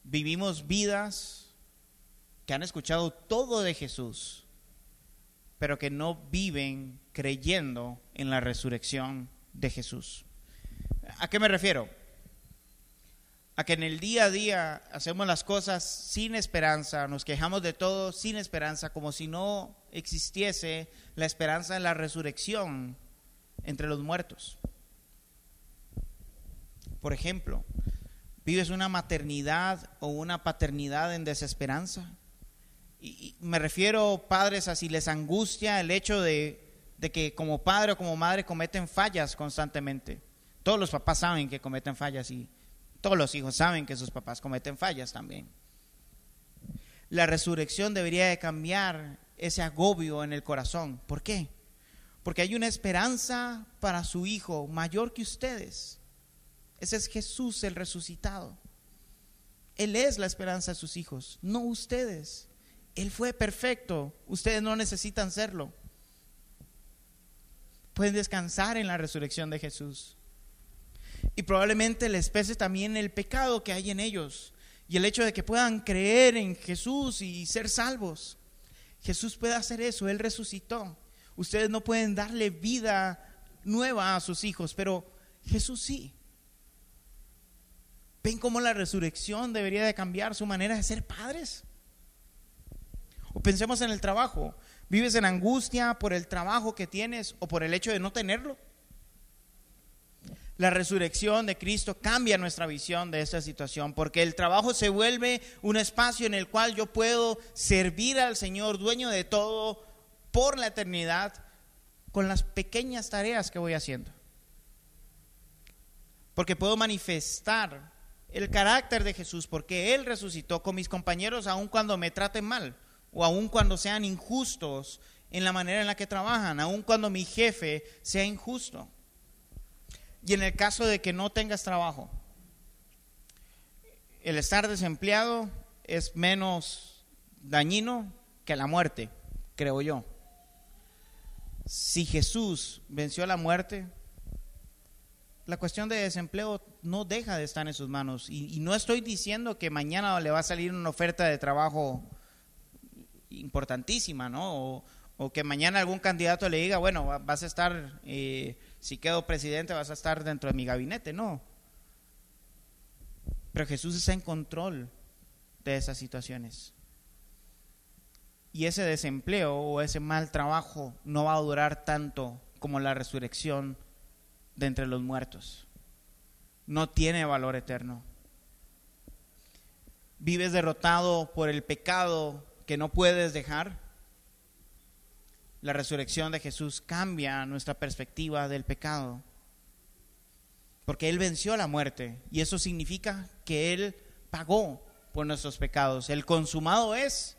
vivimos vidas que han escuchado todo de Jesús, pero que no viven creyendo en la resurrección de Jesús. ¿A qué me refiero? A que en el día a día hacemos las cosas sin esperanza, nos quejamos de todo sin esperanza, como si no existiese la esperanza de la resurrección entre los muertos. Por ejemplo, ¿vives una maternidad o una paternidad en desesperanza? Y, me refiero, padres, a si les angustia el hecho de, de que como padre o como madre cometen fallas constantemente. Todos los papás saben que cometen fallas y todos los hijos saben que sus papás cometen fallas también. La resurrección debería de cambiar ese agobio en el corazón. ¿Por qué? Porque hay una esperanza para su hijo mayor que ustedes. Ese es Jesús el resucitado. Él es la esperanza de sus hijos, no ustedes. Él fue perfecto, ustedes no necesitan serlo. Pueden descansar en la resurrección de Jesús. Y probablemente les pese también el pecado que hay en ellos y el hecho de que puedan creer en Jesús y ser salvos. Jesús puede hacer eso, Él resucitó. Ustedes no pueden darle vida nueva a sus hijos, pero Jesús sí. ¿Ven cómo la resurrección debería de cambiar su manera de ser padres? O pensemos en el trabajo. ¿Vives en angustia por el trabajo que tienes o por el hecho de no tenerlo? La resurrección de Cristo cambia nuestra visión de esta situación, porque el trabajo se vuelve un espacio en el cual yo puedo servir al Señor, dueño de todo, por la eternidad, con las pequeñas tareas que voy haciendo. Porque puedo manifestar el carácter de Jesús, porque Él resucitó con mis compañeros aun cuando me traten mal, o aun cuando sean injustos en la manera en la que trabajan, aun cuando mi jefe sea injusto. Y en el caso de que no tengas trabajo, el estar desempleado es menos dañino que la muerte, creo yo. Si Jesús venció la muerte, la cuestión de desempleo no deja de estar en sus manos. Y, no estoy diciendo que mañana le va a salir una oferta de trabajo importantísima, ¿no? O, que mañana algún candidato le diga, bueno, vas a estar, eh, si quedo presidente, vas a estar dentro de mi gabinete. No. Pero Jesús está en control de esas situaciones. Y ese desempleo o ese mal trabajo no va a durar tanto como la resurrección de entre los muertos. No tiene valor eterno. Vives derrotado por el pecado que no puedes dejar. La resurrección de Jesús cambia nuestra perspectiva del pecado. Porque Él venció la muerte y eso significa que Él pagó por nuestros pecados. El consumado es,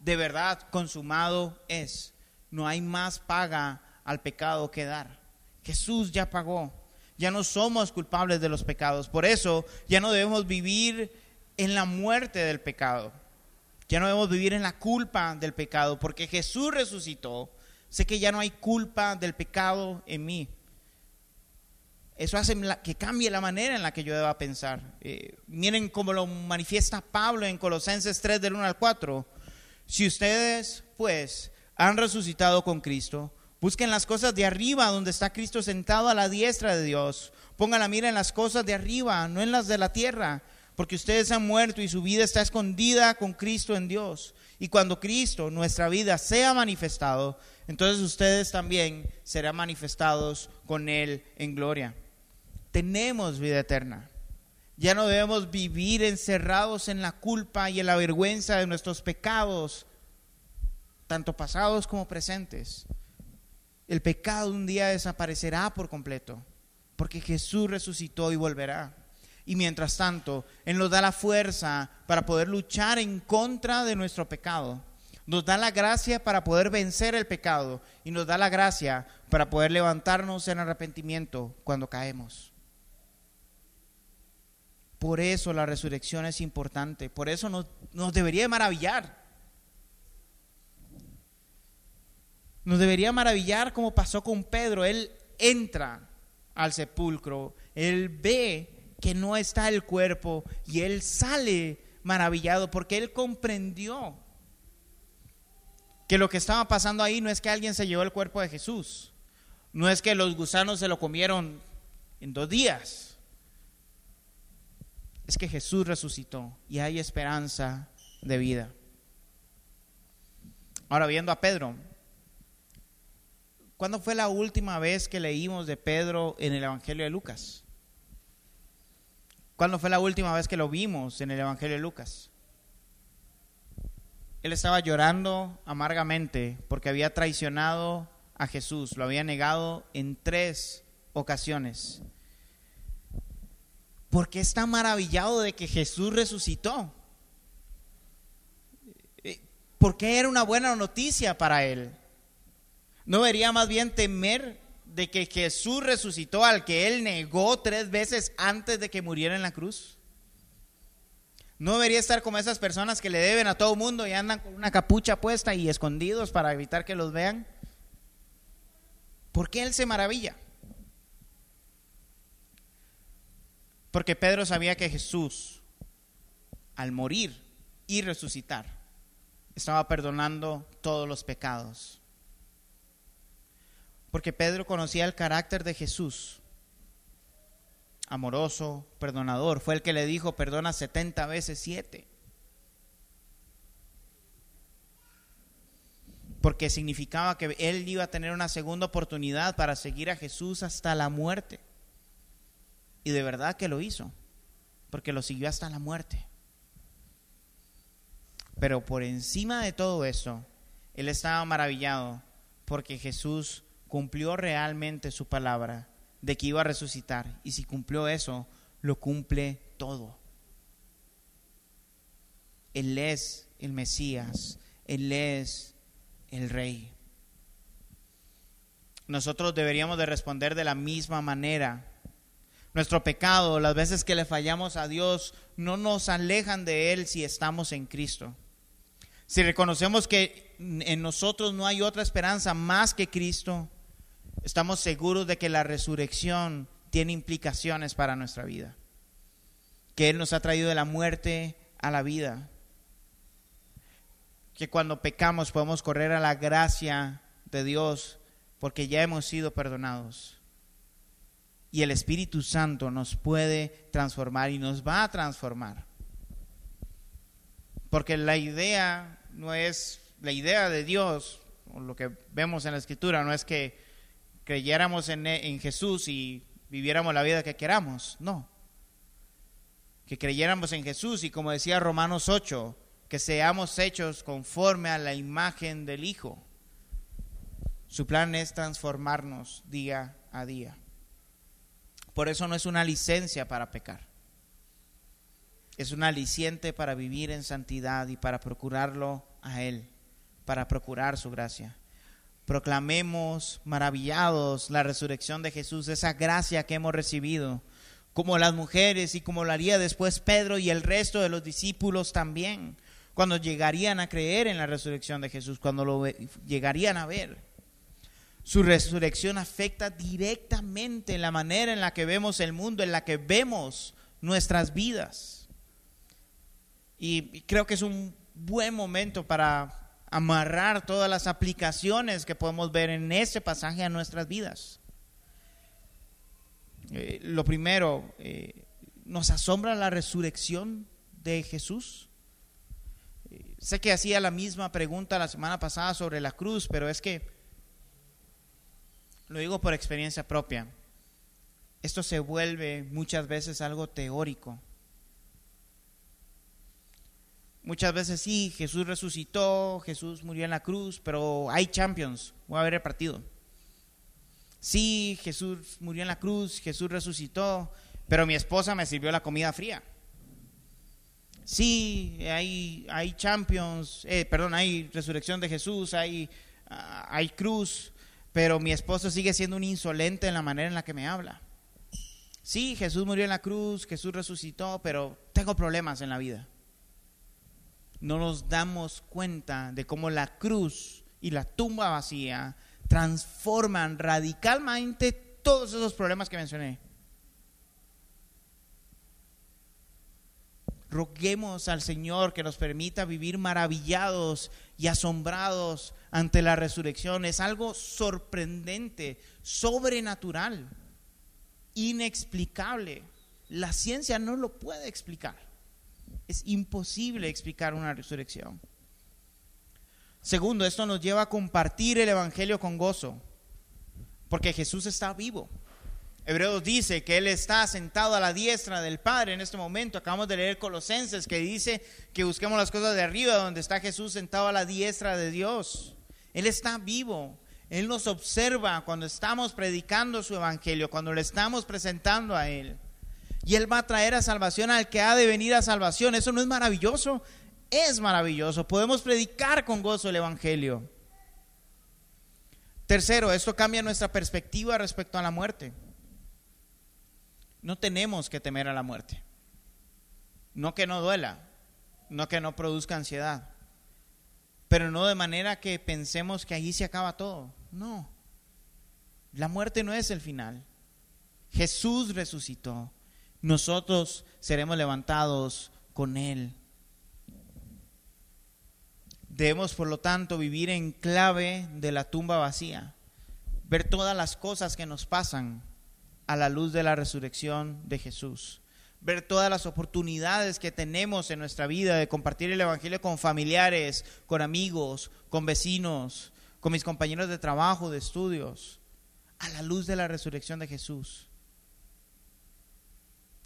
de verdad, consumado es. No hay más paga al pecado que dar. Jesús ya pagó. Ya no somos culpables de los pecados. Por eso ya no debemos vivir en la muerte del pecado. Ya no debemos vivir en la culpa del pecado. Porque Jesús resucitó. Sé que ya no hay culpa del pecado en mí. Eso hace que cambie la manera en la que yo deba pensar. Eh, miren cómo lo manifiesta Pablo en Colosenses 3 del 1 al 4. Si ustedes pues han resucitado con Cristo, Busquen las cosas de arriba, donde está Cristo sentado a la diestra de Dios. Pongan la mira en las cosas de arriba, no en las de la tierra, porque ustedes han muerto y su vida está escondida con Cristo en Dios. Y cuando Cristo, nuestra vida, sea manifestado, entonces ustedes también serán manifestados con Él en gloria. Tenemos vida eterna. Ya no debemos vivir encerrados en la culpa y en la vergüenza de nuestros pecados, tanto pasados como presentes el pecado un día desaparecerá por completo, porque Jesús resucitó y volverá. Y mientras tanto, Él nos da la fuerza para poder luchar en contra de nuestro pecado. Nos da la gracia para poder vencer el pecado y nos da la gracia para poder levantarnos en arrepentimiento cuando caemos. Por eso la resurrección es importante, por eso nos, debería maravillar Nos debería maravillar como pasó con Pedro. Él entra al sepulcro, él ve que no está el cuerpo y él sale maravillado porque él comprendió que lo que estaba pasando ahí no es que alguien se llevó el cuerpo de Jesús, no es que los gusanos se lo comieron en dos días, es que Jesús resucitó y hay esperanza de vida. Ahora viendo a Pedro, ¿cuándo fue la última vez que leímos de Pedro en el Evangelio de Lucas? ¿Cuándo fue la última vez que lo vimos en el Evangelio de Lucas? Él estaba llorando amargamente porque había traicionado a Jesús, lo había negado en tres ocasiones. Porque está maravillado de que Jesús resucitó. Eh, porque era una buena noticia para él. ¿No debería más bien temer de que Jesús resucitó al que él negó tres veces antes de que muriera en la cruz? No debería estar como esas personas que le deben a todo mundo y andan con una capucha puesta y escondidos para evitar que los vean. ¿Por qué él se maravilla? Porque Pedro sabía que Jesús, al morir y resucitar, estaba perdonando todos los pecados porque Pedro conocía el carácter de Jesús, amoroso, perdonador. Fue el que le dijo, perdona 70 veces 7. Porque significaba que él iba a tener una segunda oportunidad para seguir a Jesús hasta la muerte. Y de verdad que lo hizo, porque lo siguió hasta la muerte. Pero por encima de todo eso, él estaba maravillado porque Jesús cumplió realmente su palabra de que iba a resucitar. Y si cumplió eso, lo cumple todo. Él es el Mesías, Él es el Rey. Nosotros deberíamos de responder de la misma manera. Nuestro pecado, las veces que le fallamos a Dios, no nos alejan de Él si estamos en Cristo. Si reconocemos que en nosotros no hay otra esperanza más que Cristo, estamos seguros de que la resurrección tiene implicaciones para nuestra vida. Que Él nos ha traído de la muerte a la vida. Que cuando pecamos podemos correr a la gracia de Dios porque ya hemos sido perdonados. Y el Espíritu Santo nos puede transformar y nos va a transformar. Porque la idea no es, la idea de Dios, o lo que vemos en la Escritura, no es que creyéramos en, en Jesús y viviéramos la vida que queramos, no. Que creyéramos en Jesús y como decía Romanos 8, que seamos hechos conforme a la imagen del Hijo. Su plan es transformarnos día a día. Por eso no es una licencia para pecar. Es una aliciente para vivir en santidad y para procurarlo a Él, para procurar su gracia proclamemos maravillados la resurrección de Jesús, esa gracia que hemos recibido, como las mujeres y como lo haría después Pedro y el resto de los discípulos también, cuando llegarían a creer en la resurrección de Jesús, cuando lo llegarían a ver. Su resurrección afecta directamente la manera en la que vemos el mundo, en la que vemos nuestras vidas. Y creo que es un buen momento para amarrar todas las aplicaciones que podemos ver en este pasaje a nuestras vidas. Eh, lo primero, eh, nos asombra la resurrección de Jesús. Eh, sé que hacía la misma pregunta la semana pasada sobre la cruz, pero es que, lo digo por experiencia propia, esto se vuelve muchas veces algo teórico Muchas veces sí, Jesús resucitó, Jesús murió en la cruz, pero hay champions, voy a ver el partido. Sí, Jesús murió en la cruz, Jesús resucitó, pero mi esposa me sirvió la comida fría. Sí, hay, hay champions, eh, perdón, hay resurrección de Jesús, hay, ah, hay cruz, pero mi esposo sigue siendo un insolente en la manera en la que me habla. Sí, Jesús murió en la cruz, Jesús resucitó, pero tengo problemas en la vida no nos damos cuenta de cómo la cruz y la tumba vacía transforman radicalmente todos esos problemas que mencioné. roguemos al Señor que nos permita vivir maravillados y asombrados ante la resurrección. Es algo sorprendente, sobrenatural, inexplicable. La ciencia no lo puede explicar. Es imposible explicar una resurrección. Segundo, esto nos lleva a compartir el Evangelio con gozo, porque Jesús está vivo. Hebreos dice que Él está sentado a la diestra del Padre en este momento. Acabamos de leer Colosenses que dice que busquemos las cosas de arriba, donde está Jesús sentado a la diestra de Dios. Él está vivo. Él nos observa cuando estamos predicando su Evangelio, cuando le estamos presentando a Él. Y Él va a traer a salvación al que ha de venir a salvación. ¿Eso no es maravilloso? Es maravilloso. Podemos predicar con gozo el Evangelio. Tercero, esto cambia nuestra perspectiva respecto a la muerte. No tenemos que temer a la muerte. No que no duela, no que no produzca ansiedad, pero no de manera que pensemos que allí se acaba todo. No, la muerte no es el final. Jesús resucitó. Nosotros seremos levantados con Él. Debemos, por lo tanto, vivir en clave de la tumba vacía, ver todas las cosas que nos pasan a la luz de la resurrección de Jesús. Ver todas las oportunidades que tenemos en nuestra vida de compartir el Evangelio con familiares, con amigos, con vecinos, con mis compañeros de trabajo, de estudios, a la luz de la resurrección de Jesús.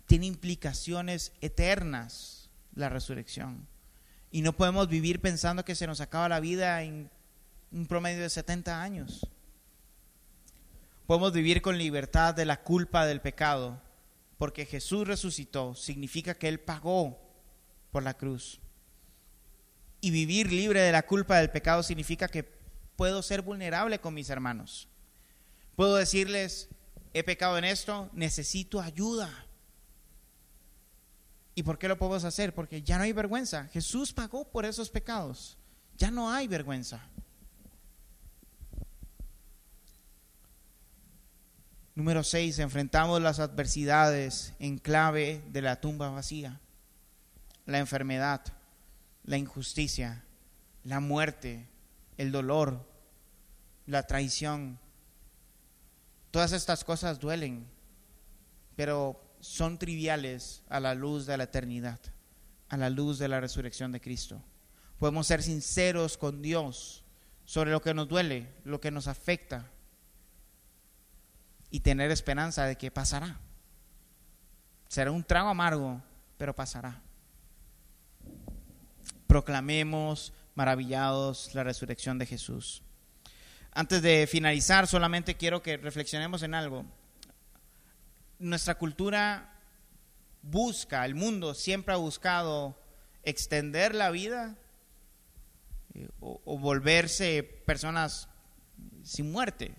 Tiene implicaciones eternas la resurrección. Y no podemos vivir pensando que se nos acaba la vida en un promedio de 70 años. Podemos vivir con libertad de la culpa del pecado, porque Jesús resucitó, significa que Él pagó por la cruz. Y vivir libre de la culpa del pecado significa que puedo ser vulnerable con mis hermanos. Puedo decirles, he pecado en esto, necesito ayuda. ¿Y por qué lo podemos hacer? Porque ya no hay vergüenza. Jesús pagó por esos pecados. Ya no hay vergüenza. Número 6, enfrentamos las adversidades en clave de la tumba vacía, la enfermedad, la injusticia, la muerte, el dolor, la traición. Todas estas cosas duelen, pero son triviales a la luz de la eternidad, a la luz de la resurrección de Cristo. Podemos ser sinceros con Dios sobre lo que nos duele, lo que nos afecta, y tener esperanza de que pasará. Será un trago amargo, pero pasará. Proclamemos maravillados la resurrección de Jesús. Antes de finalizar, solamente quiero que reflexionemos en algo. Nuestra cultura busca, el mundo siempre ha buscado extender la vida eh, o, volverse personas sin muerte,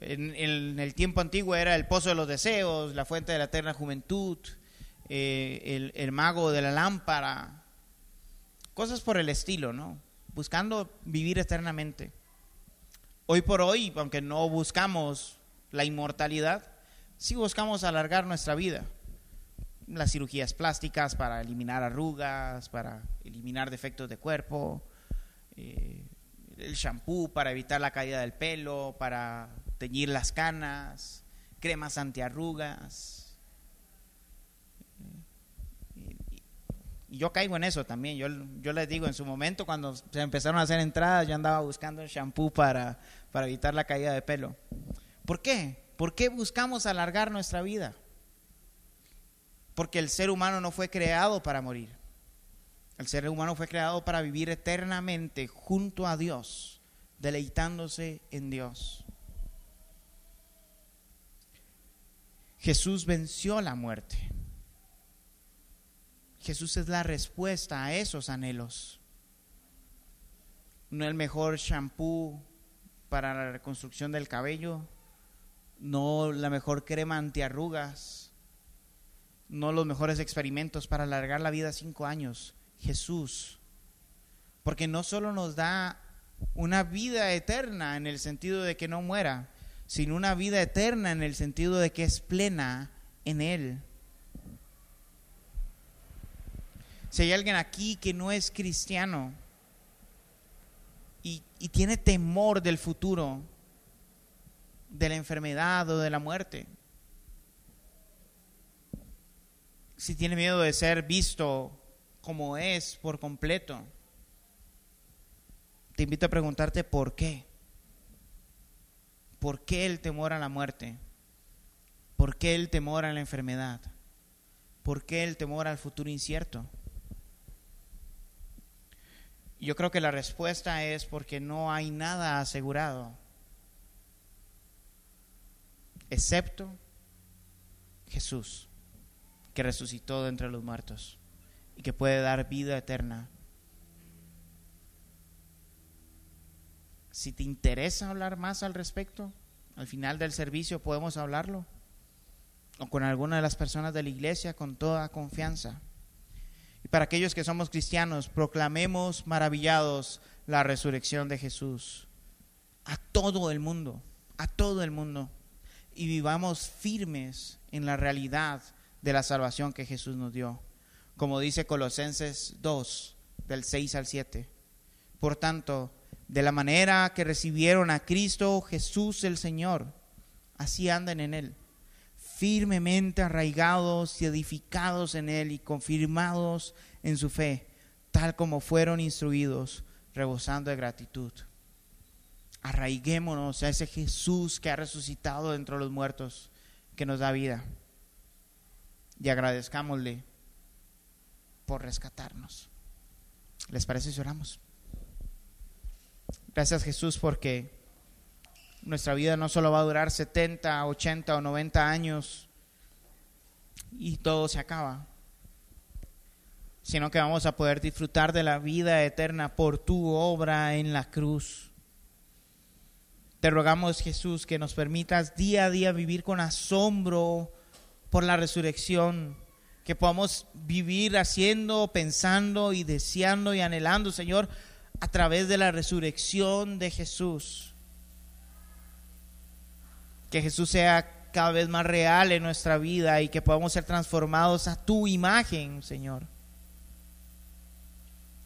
en, el tiempo antiguo era el pozo de los deseos, la fuente de la eterna juventud, eh, el, mago de la lámpara, cosas por el estilo, ¿no? Buscando vivir eternamente. Hoy por hoy, aunque no buscamos la inmortalidad, sí buscamos alargar nuestra vida. Las cirugías plásticas para eliminar arrugas, para eliminar defectos de cuerpo, eh, el shampoo para evitar la caída del pelo, para teñir las canas, cremas antiarrugas. Y yo caigo en eso también. Yo, yo les digo, en su momento cuando se empezaron a hacer entradas, yo andaba buscando el shampoo para, para evitar la caída de pelo. ¿Por qué? ¿Por qué buscamos alargar nuestra vida? Porque el ser humano no fue creado para morir. El ser humano fue creado para vivir eternamente junto a Dios, deleitándose en Dios. Jesús venció la muerte. Jesús es la respuesta a esos anhelos. No el mejor shampoo para la reconstrucción del cabello, no la mejor crema antiarrugas, no los mejores experimentos para alargar la vida cinco años. Jesús. Porque no solo nos da una vida eterna en el sentido de que no muera, sino una vida eterna en el sentido de que es plena en Él. Si hay alguien aquí que no es cristiano y, y tiene temor del futuro, de la enfermedad o de la muerte, si tiene miedo de ser visto como es por completo, te invito a preguntarte por qué. ¿Por qué el temor a la muerte? ¿Por qué el temor a la enfermedad? ¿Por qué el temor al futuro incierto? Yo creo que la respuesta es porque no hay nada asegurado, excepto Jesús, que resucitó de entre los muertos y que puede dar vida eterna. Si te interesa hablar más al respecto, al final del servicio podemos hablarlo o con alguna de las personas de la iglesia con toda confianza. Y para aquellos que somos cristianos, proclamemos maravillados la resurrección de Jesús a todo el mundo, a todo el mundo, y vivamos firmes en la realidad de la salvación que Jesús nos dio, como dice Colosenses 2, del 6 al 7. Por tanto, de la manera que recibieron a Cristo Jesús el Señor, así anden en Él firmemente arraigados y edificados en Él y confirmados en su fe, tal como fueron instruidos, rebosando de gratitud. Arraiguémonos a ese Jesús que ha resucitado dentro de los muertos, que nos da vida. Y agradezcámosle por rescatarnos. ¿Les parece si oramos? Gracias Jesús porque nuestra vida no solo va a durar 70, 80 o 90 años y todo se acaba, sino que vamos a poder disfrutar de la vida eterna por tu obra en la cruz. Te rogamos, Jesús, que nos permitas día a día vivir con asombro por la resurrección, que podamos vivir haciendo, pensando y deseando y anhelando, Señor, a través de la resurrección de Jesús que Jesús sea cada vez más real en nuestra vida y que podamos ser transformados a tu imagen, Señor.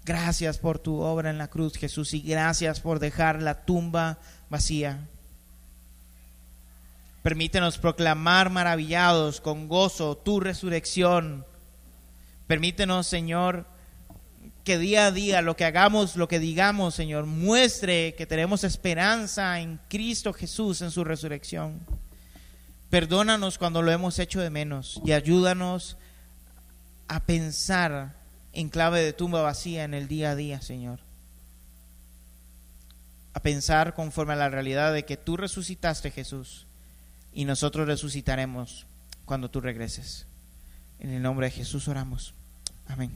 Gracias por tu obra en la cruz, Jesús, y gracias por dejar la tumba vacía. Permítenos proclamar maravillados con gozo tu resurrección. Permítenos, Señor, que día a día lo que hagamos, lo que digamos, Señor, muestre que tenemos esperanza en Cristo Jesús, en su resurrección. Perdónanos cuando lo hemos hecho de menos y ayúdanos a pensar en clave de tumba vacía en el día a día, Señor. A pensar conforme a la realidad de que tú resucitaste, Jesús, y nosotros resucitaremos cuando tú regreses. En el nombre de Jesús oramos. Amén.